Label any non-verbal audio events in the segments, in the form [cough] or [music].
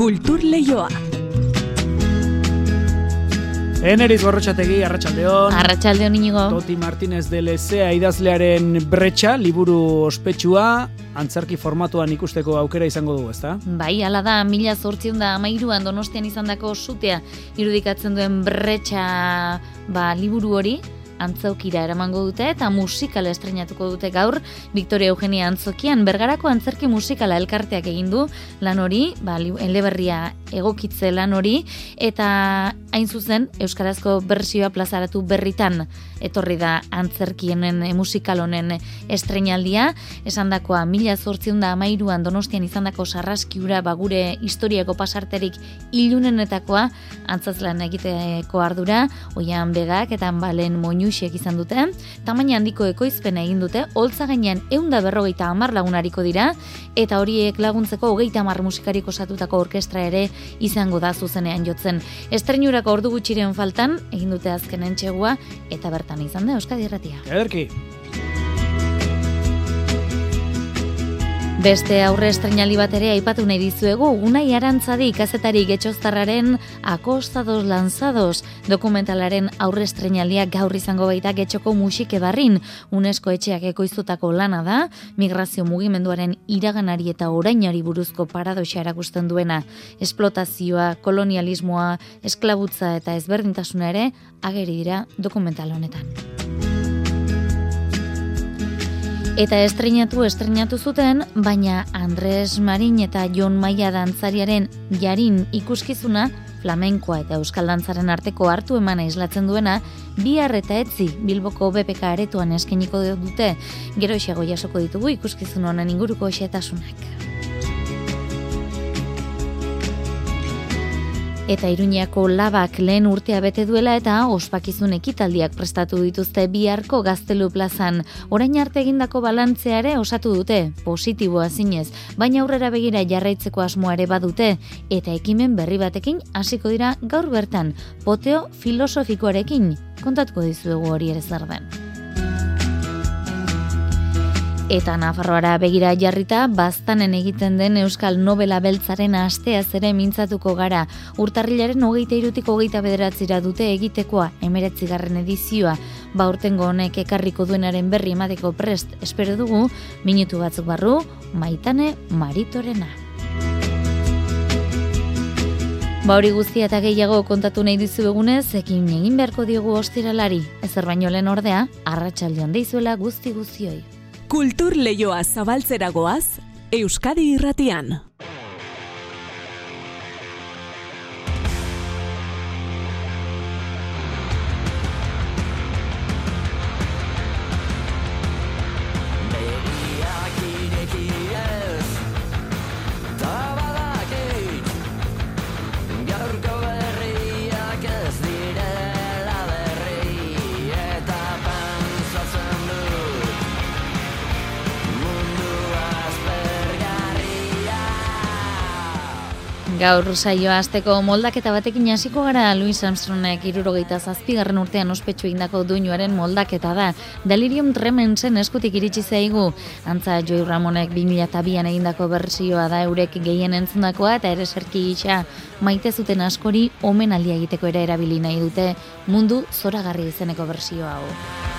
Kultur Leioa. Eneriz gorrotxategi, Arratxaldeon. Arratxaldeon inigo. Toti Martinez de Lezea idazlearen bretxa, liburu ospetsua, antzerki formatuan ikusteko aukera izango dugu, ezta? Bai, ala da, mila zortzion da amairuan donostian izandako sutea irudikatzen duen bretxa ba, liburu hori, antzaukira eramango dute eta musikala estrenatuko dute gaur. Victoria Eugenia Antzokian bergarako antzerki musikala elkarteak egin du lan hori, ba, eleberria egokitze lan hori. Eta hain zuzen Euskarazko bersioa plazaratu berritan etorri da antzerkienen e, musikal honen estrenaldia, esan dakoa mila zortzion da amairuan donostian izan dako sarraskiura bagure historiako pasarterik ilunenetakoa antzazlan egiteko ardura, oian begak eta balen moinusiek izan dute, tamaina handiko ekoizpen egin dute, holtza gainean eunda berrogeita amar lagunariko dira, eta horiek laguntzeko hogeita amar musikariko satutako orkestra ere izango da zuzenean jotzen. Estrenurako ordu gutxiren faltan, egin dute azken entxegua, eta bertan bertan izan da Euskadi Irratia. Ederki. Beste aurre estrenali bat ere aipatu nahi dizuegu, unai arantzadi kazetari getxoztarraren akostados lanzados dokumentalaren aurre estrenalia gaur izango baita getxoko musike barrin. UNESCO etxeak ekoiztutako lana da, migrazio mugimenduaren iraganari eta orainari buruzko paradoxa erakusten duena. Esplotazioa, kolonialismoa, esklabutza eta ezberdintasuna ere ageri dira dokumental honetan. Eta estrenatu estrenatu zuten, baina Andres Marin eta Jon Maia dantzariaren jarin ikuskizuna flamenkoa eta euskal dantzaren arteko hartu emana islatzen duena, bihar eta etzi Bilboko BPK aretuan eskeniko dute, gero isago jasoko ditugu ikuskizun honen inguruko xetasunak. Eta Iruñako labak lehen urtea bete duela eta ospakizun ekitaldiak prestatu dituzte biharko gaztelu plazan. Orain arte egindako balantzeare osatu dute, positiboa zinez, baina aurrera begira jarraitzeko asmoare badute, eta ekimen berri batekin hasiko dira gaur bertan, poteo filosofikoarekin, kontatuko dizuegu hori ere zer den. Eta Nafarroara begira jarrita, baztanen egiten den Euskal Nobela Beltzaren astea zere mintzatuko gara. Urtarrilaren hogeita irutiko hogeita bederatzira dute egitekoa, emeretzigarren edizioa, ba urtengo honek ekarriko duenaren berri emateko prest espero dugu, minutu batzuk barru, maitane maritorena. Ba hori guztia eta gehiago kontatu nahi dizu egunez, ekin egin beharko diogu ostiralari. Ezer baino lehen ordea, arratsaldean deizuela guzti guztioi. Kultur leioa zabaltzeragoaz, Euskadi irratian. Gaur saioa azteko moldaketa batekin hasiko gara Louis Armstrongek irurogeita zazpigarren urtean ospetsu indako duinuaren moldaketa da. Delirium Tremensen eskutik iritsi zaigu. Antza Joy Ramonek 2002an egindako bersioa da eurek gehien entzundakoa eta ere serki gisa maite zuten askori omen egiteko ere erabili nahi dute mundu zoragarri izeneko bersioa hau.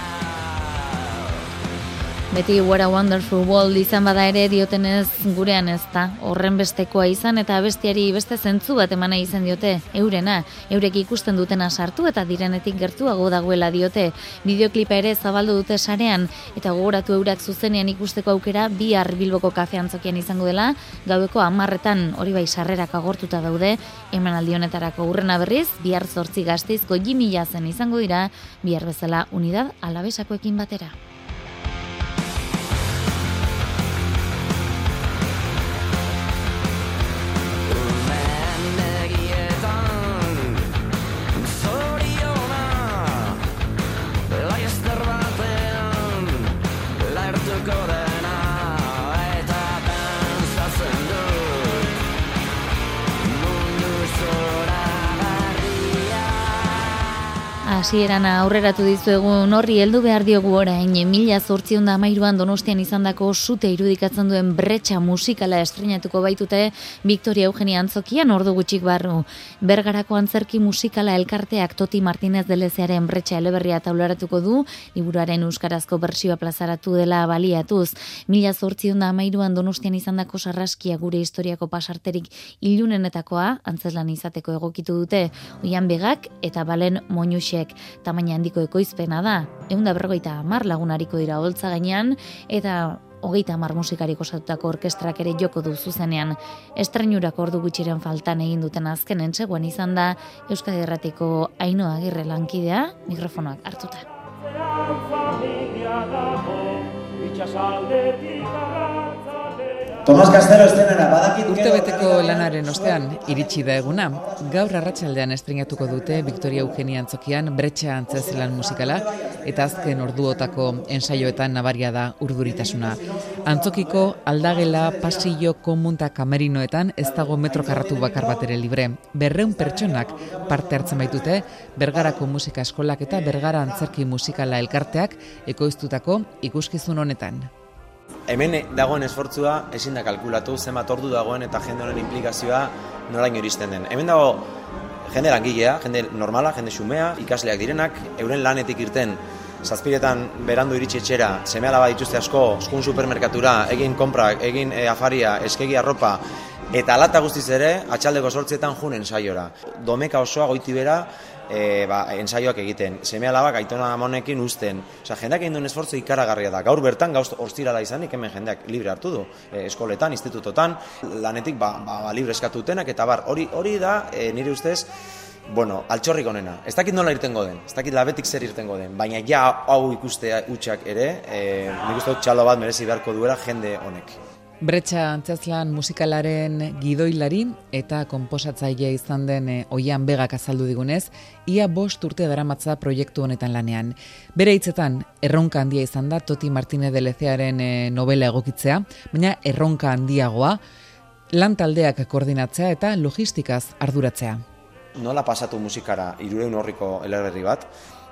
Beti What a Wonderful World izan bada ere diotenez gurean ez da. Horren bestekoa izan eta bestiari beste zentzu bat emana izan diote. Eurena, eurek ikusten dutena sartu eta direnetik gertuago dagoela diote. Bideoklipa ere zabaldu dute sarean eta gogoratu eurak zuzenean ikusteko aukera bihar bilboko kafe antzokian izango dela. Gaueko amarretan hori bai sarrerak agortuta daude. Hemen aldionetarako urrena berriz, bihar zortzi gaztiz goi zen izango dira, bihar bezala unidad alabesakoekin batera. Hasieran aurreratu dizuegun horri heldu behar diogu orain mila zortzion da amairuan donostian izandako sute irudikatzen duen bretxa musikala estrenatuko baitute Victoria Eugenia Antzokian ordu gutxik barru. Bergarako antzerki musikala elkarteak Toti Martinez Delezearen bretxa eleberria taularatuko du, liburuaren euskarazko bersioa plazaratu dela baliatuz. Mila zortzion da amairuan donostian izandako sarraskia gure historiako pasarterik ilunenetakoa, antzeslan izateko egokitu dute, oian begak eta balen moinusek tamaina handiko ekoizpena da. Egun da berrogeita amar lagunariko dira holtza gainean, eta hogeita amar musikarik osatutako orkestrak ere joko du zuzenean. Estrenurak ordu gutxiren faltan egin duten azken entzegoen izan da Euskadi Erratiko Ainoa Agirre lankidea mikrofonoak hartuta. Tomas Castelo estenera badakit Urtebeteko lanaren ostean iritsi da eguna. Gaur arratsaldean estrenatuko dute Victoria Eugenia Antzokian Bretxa Antzezelan musikala eta azken orduotako ensaioetan nabaria da urduritasuna. Antzokiko aldagela pasillo komunta kamerinoetan ez dago metro karratu bakar bat ere libre. Berreun pertsonak parte hartzen baitute Bergarako musika eskolak eta Bergara Antzerki musikala elkarteak ekoiztutako ikuskizun honetan. Hemen dagoen esfortzua ezin da kalkulatu zenbat ordu dagoen eta jende honen implikazioa noraino iristen den. Hemen dago jende langilea, jende normala, jende xumea, ikasleak direnak, euren lanetik irten zazpiretan berandu iritsi etxera, seme alaba dituzte asko, skun supermerkatura, egin konprak, egin e, afaria, eskegi arropa, eta alata guztiz ere, atxaldeko sortzietan junen saiora. Domeka osoa goiti bera, e, ba, ensaioak egiten, seme alabak aitona amonekin usten. Osa, jendeak egin duen esfortzu ikaragarria da. Gaur bertan, gauz ostirala izanik, hemen jendeak libre hartu du. E, eskoletan, institutotan, lanetik ba, ba, ba libre eskatutenak, eta bar, hori hori da, e, nire ustez, Bueno, altxorrik onena. Ez dakit nola irtengo den, ez dakit labetik zer irtengo den, baina ja hau ikustea utxak ere, e, nik uste txalo bat merezi beharko duela jende honek. Bretxa antzazlan musikalaren gidoilari eta konposatzaile izan den e, oian begak azaldu digunez, ia bost urte daramatza proiektu honetan lanean. Bere hitzetan, erronka handia izan da Toti Martínez de Lezearen e, novela egokitzea, baina erronka handiagoa, lan taldeak koordinatzea eta logistikaz arduratzea. Nola pasatu musikara irureun horriko eleberri bat,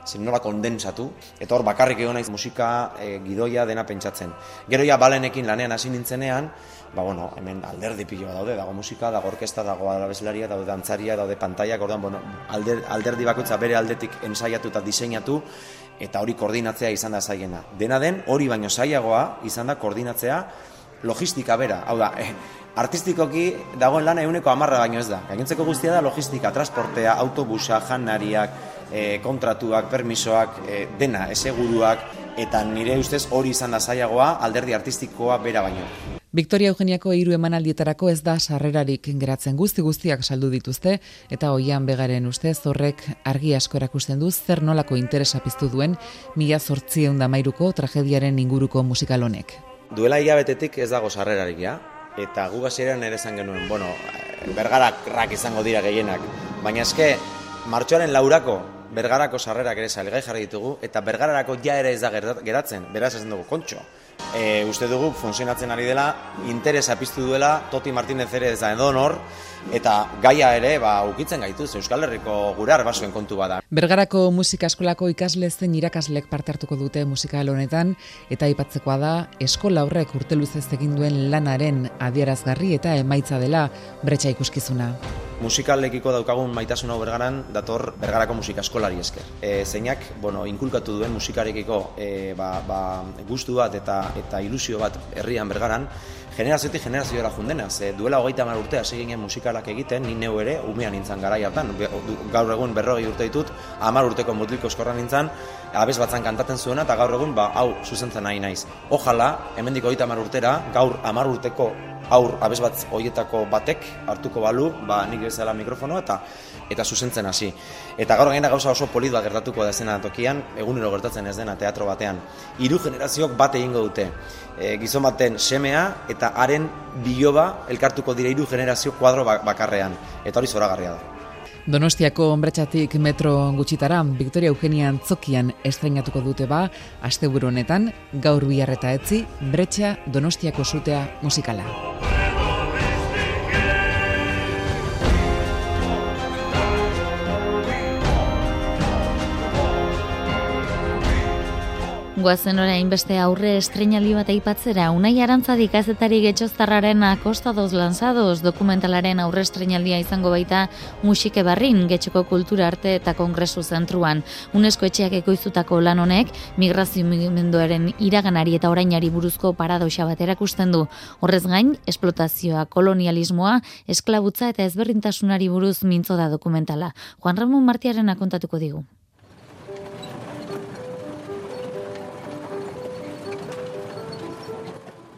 zen nola kondensatu, eta hor bakarrik egon naiz musika e, gidoia dena pentsatzen. Gero ja balenekin lanean hasi nintzenean, ba bueno, hemen alderdi piloa daude, dago musika, dago orkesta, dago alabeselaria, daude dantzaria, daude pantaiak, ordan, bueno, alder, alderdi bakoitza bere aldetik ensaiatu eta diseinatu, eta hori koordinatzea izan da zaiena. Dena den, hori baino zailagoa izan da koordinatzea logistika bera, hau da, eh, artistikoki dagoen lana euneko amarra baino ez da. Gainontzeko guztia da logistika, transportea, autobusa, janariak, e, kontratuak, permisoak, e, dena, eseguruak, eta nire ustez hori izan da zailagoa alderdi artistikoa bera baino. Victoria Eugeniako hiru emanaldietarako ez da sarrerarik geratzen guzti guztiak saldu dituzte eta hoian begaren ustez horrek argi asko erakusten du zer nolako interesa piztu duen mila zortzieun mairuko tragediaren inguruko musikal honek. Duela hilabetetik ez dago sarrerarik, ja? Eta gu hasieran ere esan genuen, bueno, bergarak rak izango dira gehienak, baina eske martxoaren laurako bergarako sarrerak ere salgai jarri ditugu, eta bergararako ja ere ez da geratzen, beraz ez dugu kontxo. E, uste dugu funtzionatzen ari dela, interesa piztu duela, Toti Martinez ere ez da edo nor, eta gaia ere ba ukitzen gaitu Euskal Herriko gure arbasuen kontu bada. Bergarako musika eskolako ikasle zen irakaslek parte hartuko dute musika honetan eta aipatzekoa da eskola horrek urte luzez egin duen lanaren adierazgarri eta emaitza dela bretxa ikuskizuna. Musikalekiko daukagun maitasun hau bergaran dator bergarako musika eskolari esker. E, zeinak, bueno, inkulkatu duen musikarekiko e, ba, ba, gustu bat eta eta ilusio bat herrian bergaran, generazioetik generazioa jundena, ze duela hogeita mar urte hasi ginen musikalak egiten, ni neu ere, umean nintzen gara hartan, gaur egun berrogei urte ditut, amar urteko mutliko eskorra nintzen, abez batzan kantaten zuena, eta gaur egun, ba, hau, zuzentzen nahi naiz. Ojala, hemendik hogeita mar urtera, gaur amar urteko aur abez bat hoietako batek hartuko balu, ba, nik bezala mikrofonoa, eta eta zuzentzen hasi. Eta gaur gaina gauza oso polit bat gertatuko da zena tokian, egunero gertatzen ez dena teatro batean. Hiru generazioak bat egingo dute. E, gizon baten semea eta haren biloba elkartuko dira hiru generazio kuadro ba-, bakarrean. Eta hori zoragarria da. Donostiako onbretxatik metro gutxitara, Victoria Eugenia Antzokian estrenatuko dute ba, asteburu honetan, gaur biharreta etzi, bretxa Donostiako zutea musikala. Guazen orain beste aurre estrenaldi bat aipatzera, unai arantzadik azetari getxoztarraren akostadoz lanzadoz dokumentalaren aurre estrenaldia izango baita musike barrin getxoko kultura arte eta kongresu zentruan. UNESCO etxeak ekoizutako lan honek migrazio mugimenduaren iraganari eta orainari buruzko paradoxa bat erakusten du. Horrez gain, esplotazioa, kolonialismoa, esklabutza eta ezberdintasunari buruz mintzo da dokumentala. Juan Ramon Martiaren akontatuko digu.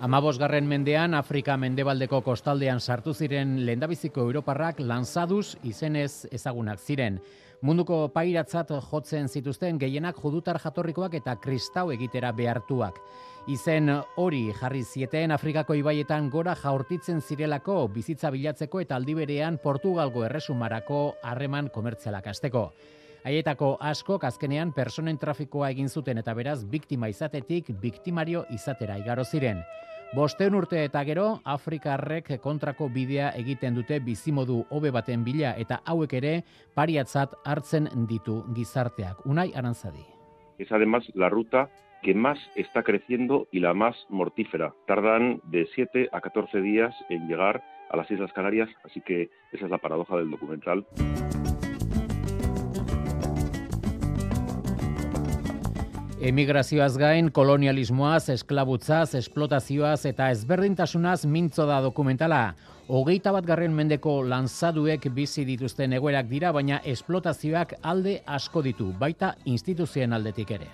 Amabosgarren mendean, Afrika mendebaldeko kostaldean sartu ziren lehendabiziko Europarrak lanzaduz izenez ezagunak ziren. Munduko pairatzat jotzen zituzten gehienak judutar jatorrikoak eta kristau egitera behartuak. Izen hori jarri zieten Afrikako ibaietan gora jaurtitzen zirelako bizitza bilatzeko eta aldiberean Portugalgo erresumarako harreman komertzialak azteko. Haietako asko azkenean personen trafikoa egin zuten eta beraz biktima izatetik biktimario izatera igaro ziren. Bosteun urte eta gero, Afrikarrek kontrako bidea egiten dute bizimodu hobe baten bila eta hauek ere pariatzat hartzen ditu gizarteak. Unai Arantzadi. Es además la ruta que más está creciendo y la más mortífera. Tardan de 7 a 14 días en llegar a las Islas Canarias, así que esa es la paradoja del documental. Emigrazioaz gain, kolonialismoaz, esklabutzaz, esplotazioaz eta ezberdintasunaz mintzo da dokumentala. Hogeita bat garren mendeko lanzaduek bizi dituzten egoerak dira, baina esplotazioak alde asko ditu, baita instituzioen aldetik ere.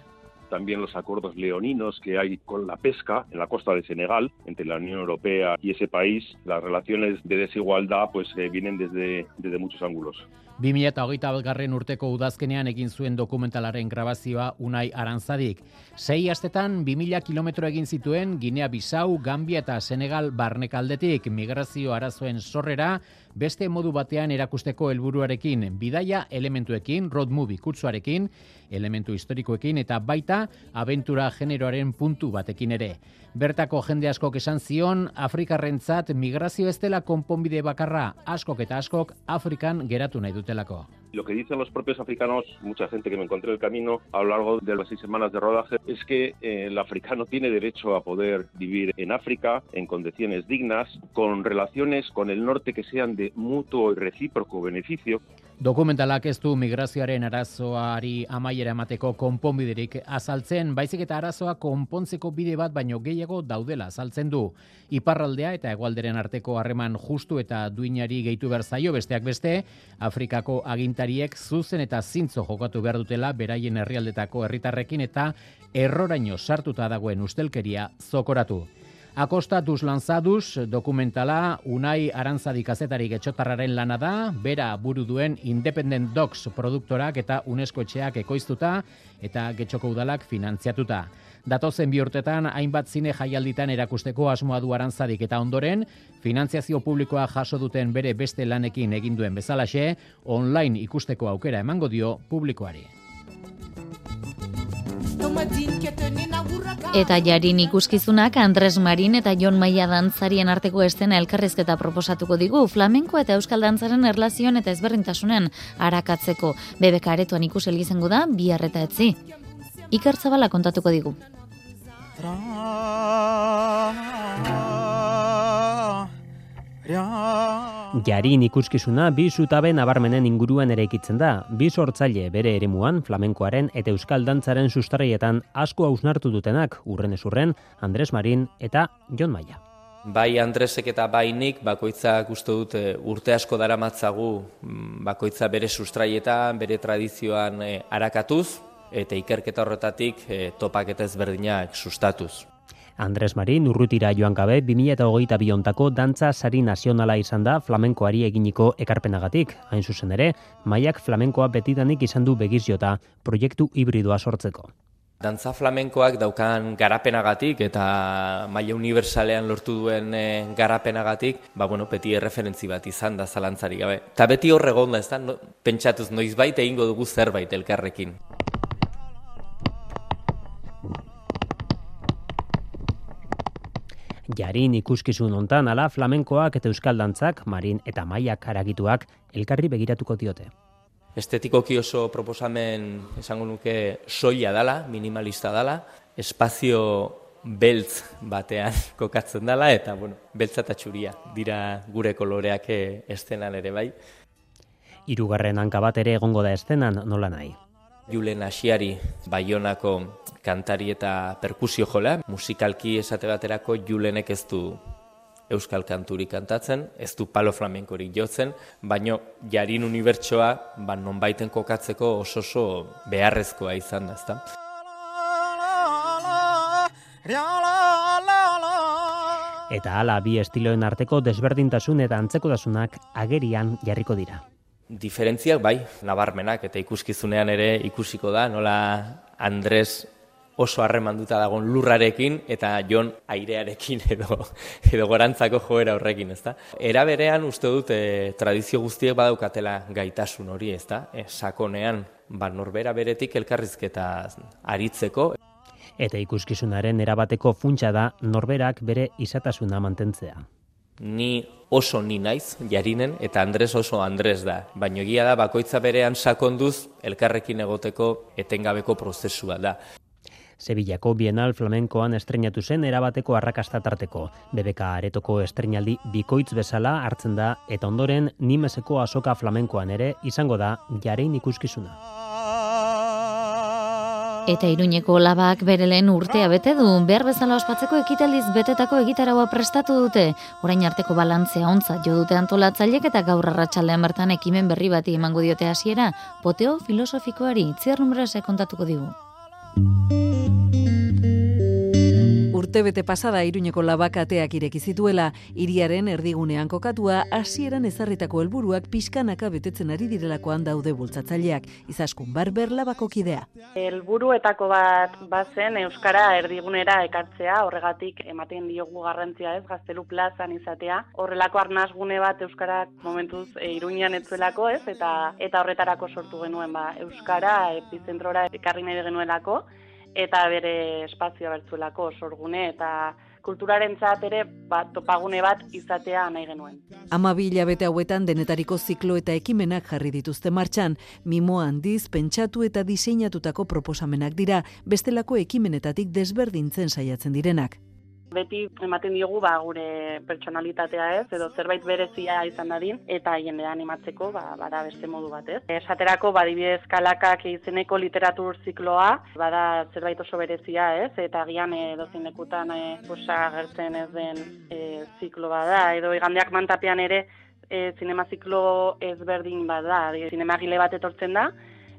también los acuerdos leoninos que hay con la pesca en la costa de Senegal entre la Unión Europea y ese país, las relaciones de desigualdad pues eh, vienen desde, desde muchos ángulos. 2008 garren urteko udazkenean egin zuen dokumentalaren grabazioa Unai Arantzadik. Sei astetan 2000 kilometro egin zituen Ginea Bisau, Gambia eta Senegal barnekaldetik migrazio arazoen sorrera beste modu batean erakusteko helburuarekin, bidaia elementuekin, road movie kutsuarekin, elementu historikoekin eta baita abentura generoaren puntu batekin ere. Bertako jende askok esan zion, Afrikarrentzat migrazio ez dela konponbide bakarra, askok eta askok Afrikan geratu nahi dutelako. Lo que dicen los propios africanos, mucha gente que me encontré en el camino a lo largo de las seis semanas de rodaje, es que eh, el africano [laughs] tiene derecho a poder vivir en África en condiciones dignas, con relaciones con el norte que sean de mutuo y recíproco beneficio. Dokumentalak ez du migrazioaren arazoari amaiera emateko konponbiderik azaltzen, baizik eta arazoa konpontzeko bide bat baino gehiago daudela azaltzen du. Iparraldea eta hegoalderen arteko harreman justu eta duinari gehitu behar zaio besteak beste, Afrikako agintariek zuzen eta zintzo jokatu behar dutela beraien herrialdetako herritarrekin eta erroraino sartuta dagoen ustelkeria zokoratu. Akostatuz lanzaduz dokumentala Unai Arantzadi kazetari getxotarraren lana da, bera buru duen Independent Dogs produktorak eta UNESCO etxeak ekoiztuta eta getxoko udalak finantziatuta. Datozen bi urtetan hainbat zine jaialditan erakusteko asmoa du Arantzadik eta ondoren, finantziazio publikoa jaso duten bere beste lanekin egin duen bezalaxe, online ikusteko aukera emango dio publikoari. Eta jarin ikuskizunak Andres Marin eta Jon Maia dantzarien arteko estena elkarrizketa proposatuko digu flamenko eta euskal dantzaren erlazioan eta ezberdintasunen arakatzeko. Bebeka aretoan ikus elgizengo da, bi eta etzi. Iker Zabala kontatuko digu. Jarin ikuskizuna bi zutabe nabarmenen inguruan eraikitzen da. Bi sortzaile bere eremuan flamenkoaren eta euskal dantzaren sustraietan asko hausnartu dutenak urren esurren Andres Marin eta Jon Maia. Bai Andresek eta bai nik bakoitzak uste dut eh, urte asko daramatzagu mm, bakoitza bere sustraietan, bere tradizioan eh, arakatuz eta ikerketa horretatik eh, topaketa ezberdinak sustatuz. Andres Marin urrutira joan gabe 2008 biontako dantza sari nazionala izan da flamenkoari eginiko ekarpenagatik. Hain zuzen ere, maiak flamenkoa betidanik izan du begiziota proiektu hibridoa sortzeko. Dantza flamenkoak daukan garapenagatik eta maila universalean lortu duen eh, garapenagatik, ba bueno, beti erreferentzi bat izan da zalantzari gabe. Ta beti horregon da, ez da, no, pentsatuz noizbait egingo dugu zerbait elkarrekin. Jarin ikuskizun hontan ala flamenkoak eta euskal dantzak, marin eta maiak aragituak elkarri begiratuko diote. Estetikoki oso proposamen esango nuke soia dala, minimalista dala, espazio beltz batean [laughs] kokatzen dela eta bueno, beltza eta txuria dira gure koloreak eh, estenan ere bai. Hirugarren hanka bat ere egongo da estenan nola nahi. Julen Asiari Baionako kantari eta perkusio jola, musikalki esate baterako Julenek ez du euskal kanturik kantatzen, ez du palo flamenkorik jotzen, baino jarin unibertsoa ba, nonbaiten kokatzeko oso oso beharrezkoa izan da, ezta? Eta hala bi estiloen arteko desberdintasun eta antzekotasunak agerian jarriko dira. Diferentziak bai, nabarmenak eta ikuskizunean ere ikusiko da, nola Andres oso harremanduta dagon lurrarekin eta jon airearekin [laughs] edo edo gorantzako joera horrekin, ezta? Era berean uste dut e, tradizio guztiek badaukatela gaitasun hori, ezta? E, sakonean ba norbera beretik elkarrizketa aritzeko eta ikuskizunaren erabateko funtsa da norberak bere izatasuna mantentzea. Ni oso ni naiz jarinen eta Andres oso Andres da, baina egia da bakoitza berean sakonduz elkarrekin egoteko etengabeko prozesua da. Sevillako Bienal Flamenkoan estrenatu zen erabateko arrakasta tarteko. BBK aretoko estrenaldi bikoitz bezala hartzen da eta ondoren nimeseko asoka flamenkoan ere izango da jarein ikuskizuna. Eta iruñeko labak bere lehen urtea bete du, behar bezala ospatzeko ekitaliz betetako egitaraua prestatu dute. Orain arteko balantzea ontza jo dute antolatzailek eta gaur arratsaldean bertan ekimen berri bati emango diote hasiera, poteo filosofikoari, tzier kontatuko digu urte bete pasada iruñeko labakateak ireki zituela, iriaren erdigunean kokatua, hasieran ezarritako helburuak pixkanaka betetzen ari direlakoan daude bultzatzaileak, izaskun barber labako kidea. Helburuetako bat bazen Euskara erdigunera ekartzea, horregatik ematen diogu garrantzia ez, gaztelu plazan izatea, horrelako arnazgune bat Euskarak momentuz e, iruñan etzuelako ez, eta eta horretarako sortu genuen ba, Euskara epizentrora ekarri nahi genuelako, eta bere espazioa bertzuelako sorgune eta kulturaren ere bat topagune bat izatea nahi genuen. Ama bete hauetan denetariko ziklo eta ekimenak jarri dituzte martxan, mimo handiz, pentsatu eta diseinatutako proposamenak dira, bestelako ekimenetatik desberdintzen saiatzen direnak beti ematen diogu ba, gure pertsonalitatea ez, edo zerbait berezia izan dadin, eta jendean animatzeko ba, bada beste modu bat ez. Esaterako, badibidez kalakak izeneko literatur zikloa, bada zerbait oso berezia ez, eta gian e, dozin lekutan e, gertzen ez den e, ziklo bada, edo igandeak mantapean ere, e, zinema ziklo ezberdin bada, zinema gile bat etortzen da,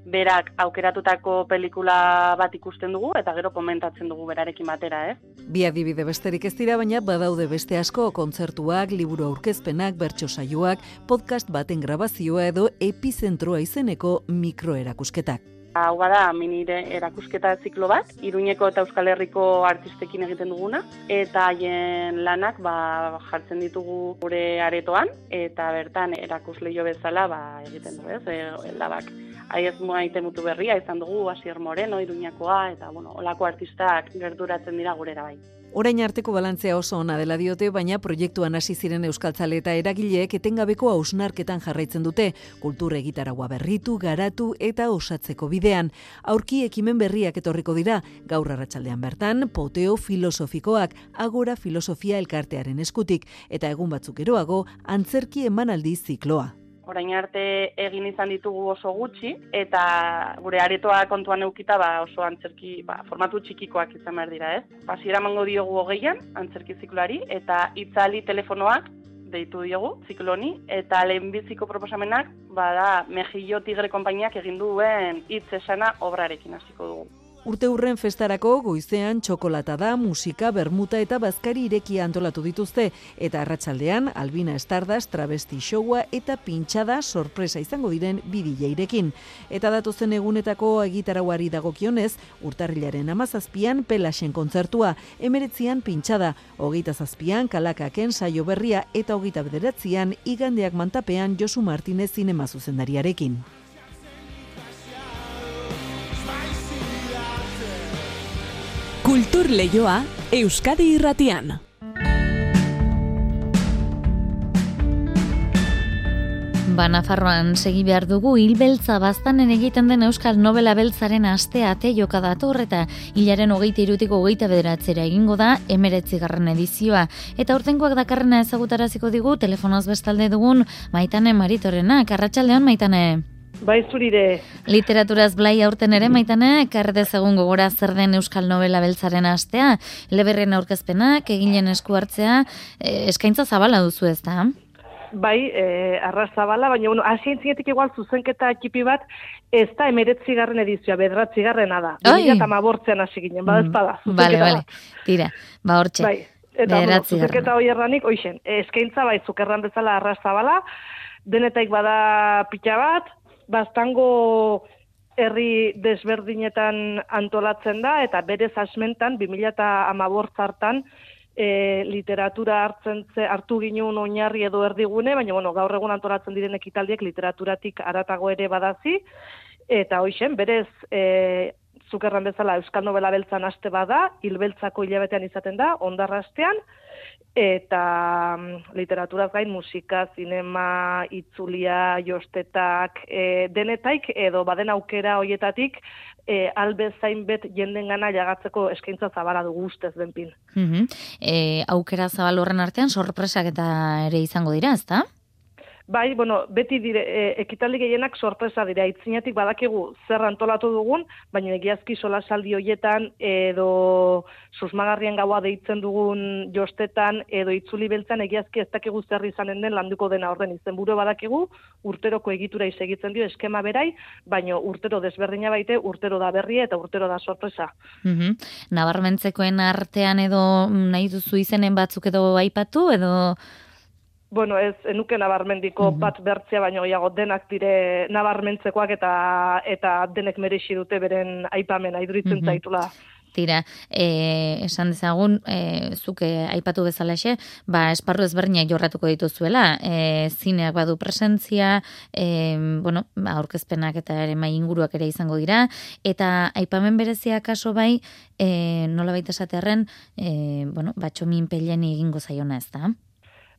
berak aukeratutako pelikula bat ikusten dugu eta gero komentatzen dugu berarekin batera, eh? Bi adibide besterik ez dira, baina badaude beste asko kontzertuak, liburu aurkezpenak, bertso saioak, podcast baten grabazioa edo epizentroa izeneko mikroerakusketak. Hau bada, minire erakusketa ziklo bat, Iruñeko eta Euskal Herriko artistekin egiten duguna, eta haien lanak ba, jartzen ditugu gure aretoan, eta bertan erakusleio bezala ba, egiten du, ez, e, labak aiez maite mutu berria izan dugu, Asier Moreno, Iruñakoa, eta bueno, olako artistak gerturatzen dira gurera bai. Orain arteko balantzea oso ona dela diote, baina proiektuan hasi ziren euskaltzale eta eragileek etengabeko hausnarketan jarraitzen dute, kultur egitaragua berritu, garatu eta osatzeko bidean. Aurki ekimen berriak etorriko dira, gaur arratsaldean bertan, poteo filosofikoak, agora filosofia elkartearen eskutik, eta egun batzuk eroago, antzerki emanaldi zikloa orain arte egin izan ditugu oso gutxi, eta gure aretoa kontuan eukita ba, oso antzerki ba, formatu txikikoak izan behar dira, ez? Pasiera mango diogu hogeian, antzerki zikloari, eta itzali telefonoak deitu diogu, zikloni, eta lehenbiziko proposamenak, bada, Mejillo Tigre konpainiak egin duen hitz esana obrarekin hasiko dugu. Urte hurren festarako goizean txokolata da, musika, bermuta eta bazkari irekia antolatu dituzte, eta arratsaldean Albina Estardas, travesti showa eta pintxada sorpresa izango diren bidilleirekin. Eta datozen egunetako egitarauari dagokionez, urtarrilaren amazazpian pelasen kontzertua, emeretzian pintxada, hogeita zazpian kalakaken saio berria eta hogeita bederatzean igandeak mantapean Josu Martinez zinema zuzendariarekin. Kultur Leioa Euskadi Irratian. Ba, Nafarroan segi behar dugu, hilbeltza baztanen egiten den Euskal Nobela Beltzaren astea ate joka dator eta hilaren hogeita irutiko hogeita bederatzera egingo da emeretzi garren edizioa. Eta urtenkoak dakarrena ezagutaraziko digu, telefonoz bestalde dugun, maitane maritorena, karratxaldean maitane. Bai, zurire. Literaturaz blai aurten ere, maitane, karre dezagun gogora zer den Euskal Nobela Beltzaren astea, leberren aurkezpenak, eginen esku hartzea, eh, eskaintza zabala duzu ez da? Bai, e, arras zabala, baina bueno, hasien zinetik igual zuzenketa ekipi bat, ez da emeretzi garren edizioa, bedratzi garrena da. Ai. Eta mabortzean hasi ginen, bada ez. Mm, Bale, bale, tira, ba hortxe. Bai, eta bueno, zuzenketa hoi erranik, oixen, eskaintza bai, zukerran bezala arras zabala, denetaik bada pitxa bat, bastango herri desberdinetan antolatzen da, eta berez asmentan, 2000 eta hartan, e, literatura hartzen ze, hartu ginen oinarri edo erdigune, baina bueno, gaur egun antolatzen diren ekitaldiek literaturatik aratago ere badazi, eta hoixen, berez, e, zukerran bezala Euskal Nobela beltzan aste bada, hilbeltzako hilabetean izaten da, ondarra astean, eta mm, literaturaz gain musika, zinema, itzulia, jostetak, e, denetaik edo baden aukera hoietatik e, albe zainbet jenden gana jagatzeko eskaintza zabala dugu ustez benpin. Mhm. E, aukera zabal horren artean sorpresak eta ere izango dira, ezta? Bai, bueno, beti dire, e, ekitaldi gehienak sorpresa dira, itzinatik badakigu zer antolatu dugun, baina egiazki solasaldi hoietan edo susmagarrien gaua deitzen dugun jostetan edo itzuli beltzan egiazki ez dakigu zer izanen den landuko dena orden izenburu badakigu, urteroko egitura isegitzen dio eskema berai, baina urtero desberdina baite, urtero da berria eta urtero da sorpresa. Mhm. Nabarmentzekoen artean edo mm, nahi duzu izenen batzuk edo aipatu edo Bueno, ez, enuke nabarmendiko bat bertzea baino gehiago denak dire nabarmentzekoak eta eta denek merexi dute beren aipamena iduritzen Mhm. zaitula. Tira, e, esan dezagun, e, zuke aipatu bezalaxe, ba, esparru ezberdinak jorratuko dituzuela, e, zineak badu presentzia, e, bueno, ba, aurkezpenak eta ere mai inguruak ere izango dira, eta aipamen berezia kaso bai, e, nola baita esatearren, e, bueno, batxomin peleni egingo zaiona ez da?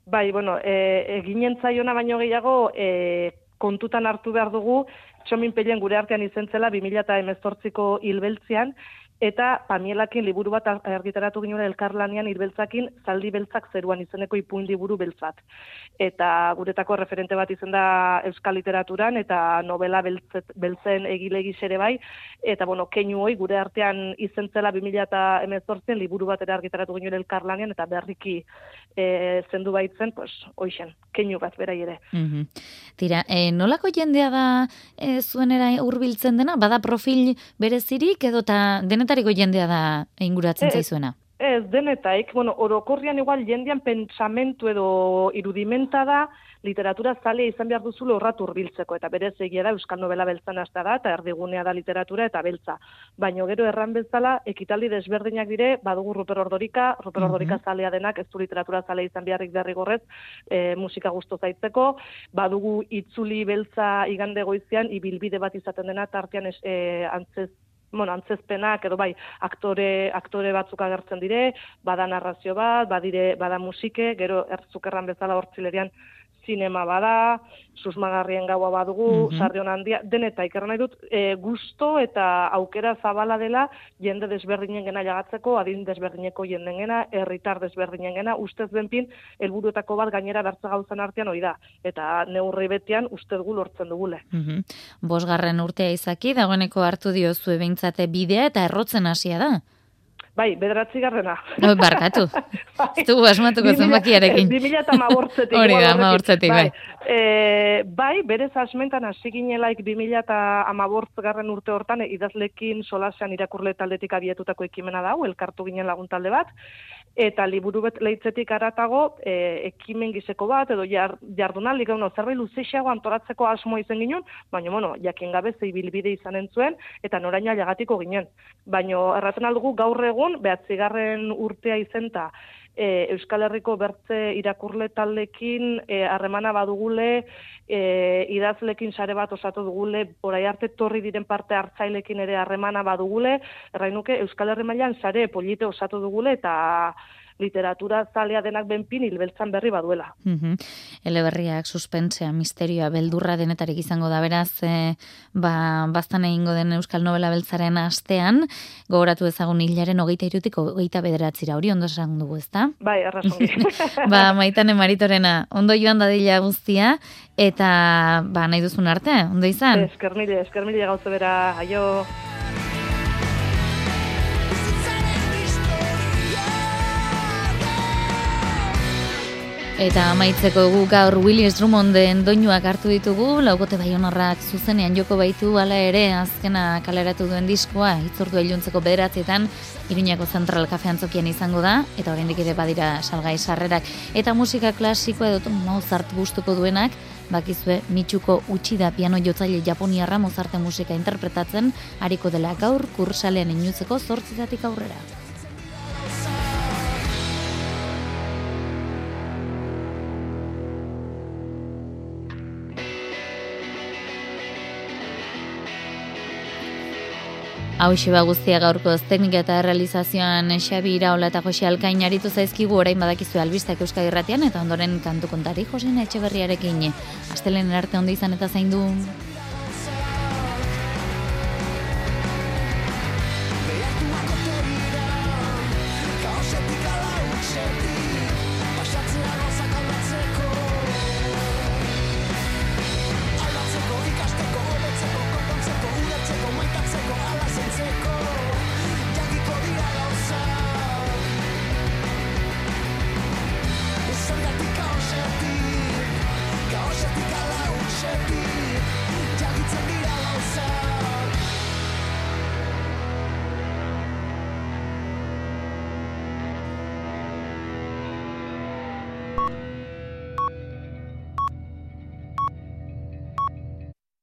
Bai, bueno, e, eginen zaiona baino gehiago e, kontutan hartu behar dugu txomin pellen gure artean izentzela 2018ko hilbeltzian, eta pamielakin liburu bat argitaratu ginen elkarlanean hilbeltzakin zaldi beltzak zeruan izeneko ipuin liburu beltzat. Eta guretako referente bat izen da euskal literaturan eta novela beltzet, beltzen egilegi ere bai, eta bueno, keinu hoi gure artean izentzela 2018 liburu bat ere argitaratu ginen elkarlanean eta berriki e, zendu baitzen, pues, hoixen, keinu bat berai ere. Mhm. Tira, e, nolako jendea da e, zuenera hurbiltzen dena? Bada profil berezirik edo eta denetariko jendea da inguratzen zaizuena? Ez, denetaik, bueno, orokorrian igual jendean pentsamentu edo irudimenta da, literatura zalea izan behar duzule horratu hurbiltzeko eta berez egia da Euskal Novela beltzan hasta da, eta erdigunea da literatura eta beltza. Baina gero erran bezala, ekitaldi desberdinak dire, badugu Ruper Ordorika, Ruper Mhm. Ordorika zalea denak, ez du literatura zalea izan beharrik derrigorrez, e, musika gusto zaitzeko, badugu itzuli beltza igande goizian, ibilbide bat izaten dena, tartean es, e, antzez bueno, antzezpenak edo bai, aktore, aktore batzuk agertzen dire, bada narrazio bat, badire, bada musike, gero erzukerran bezala hortzilerian zinema bada, susmagarrien gaua badugu, Mhm. sarrion handia, deneta ikerra nahi dut, e, gusto eta aukera zabala dela jende desberdinen gena jagatzeko, adin desberdineko jenden gena, herritar desberdinen gena, ustez benpin, helburuetako bat gainera bertza gauzan artean hori da. Eta neurri betian ustez gu lortzen dugule. Mhm. Bosgarren urtea izaki, dagoeneko hartu diozu behintzate bidea eta errotzen hasia da. Bai, bederatzi garrena. No, barkatu. [laughs] Ez dugu asmatuko zenbakiarekin. 2000 eta amagortzetik. Hori da, horrekin. amagortzetik, bai. E, bai, berez asmentan hasi ginelaik 2000 eta amagortgarren urte hortan, idazlekin solasean irakurle taldetik abiatutako ekimena da, elkartu ginen lagun talde bat, eta liburu bet leitzetik aratago e, ekimen gizeko bat, edo jar, jardunaldi, gauno, zerbait luzeixago antolatzeko asmo izen ginen, baina, bueno, jakin gabe zeibilbide izanen zuen, eta noraina jagatiko ginen. Baina, erraten aldugu, gaur egun, behatzigarren urtea izenta, e, Euskal Herriko bertze irakurle taldekin e, harremana badugule, e, idazlekin sare bat osatu dugule, orai arte torri diren parte hartzailekin ere harremana badugule, errainuke Euskal Herri mailan sare polite osatu dugule eta literatura zalea denak benpin hilbeltzan berri baduela. Mhm. Eleberriak suspensea, misterioa, beldurra denetarik izango da beraz, e, ba, bastan egingo den Euskal Novela Beltzaren astean, gogoratu ezagun hilaren hogeita irutik hogeita bederatzira, hori ondo esan dugu, ezta? Bai, arrazongi. [laughs] ba, maitane maritorena, ondo joan dadila guztia, eta ba, nahi duzun arte, ondo izan? Eskermile, eskermile gauze bera, aio... Eta amaitzeko gu gaur Willis Drummonden doinuak hartu ditugu, laugote baionarrak zuzenean joko baitu ala ere azkena kaleratu duen diskoa, itzordu iluntzeko bederatzietan, Iruñako Zentral Kafe Antzokian izango da, eta oraindik ere badira salgai sarrerak. Eta musika klasikoa edo Mozart gustuko duenak, bakizue Mitsuko Uchida piano jotzaile Japoniarra Mozarte musika interpretatzen, hariko dela gaur kursalean inutzeko zortzitatik aurrera. Hau ba guztia gaurko teknika eta realizazioan Xabi Iraola eta Jose Alkain aritu zaizkigu orain badakizu albistak Euskadi Irratian eta ondoren kantu kontari Josina Etxeberriarekin. Astelen arte ondo izan eta zaindu.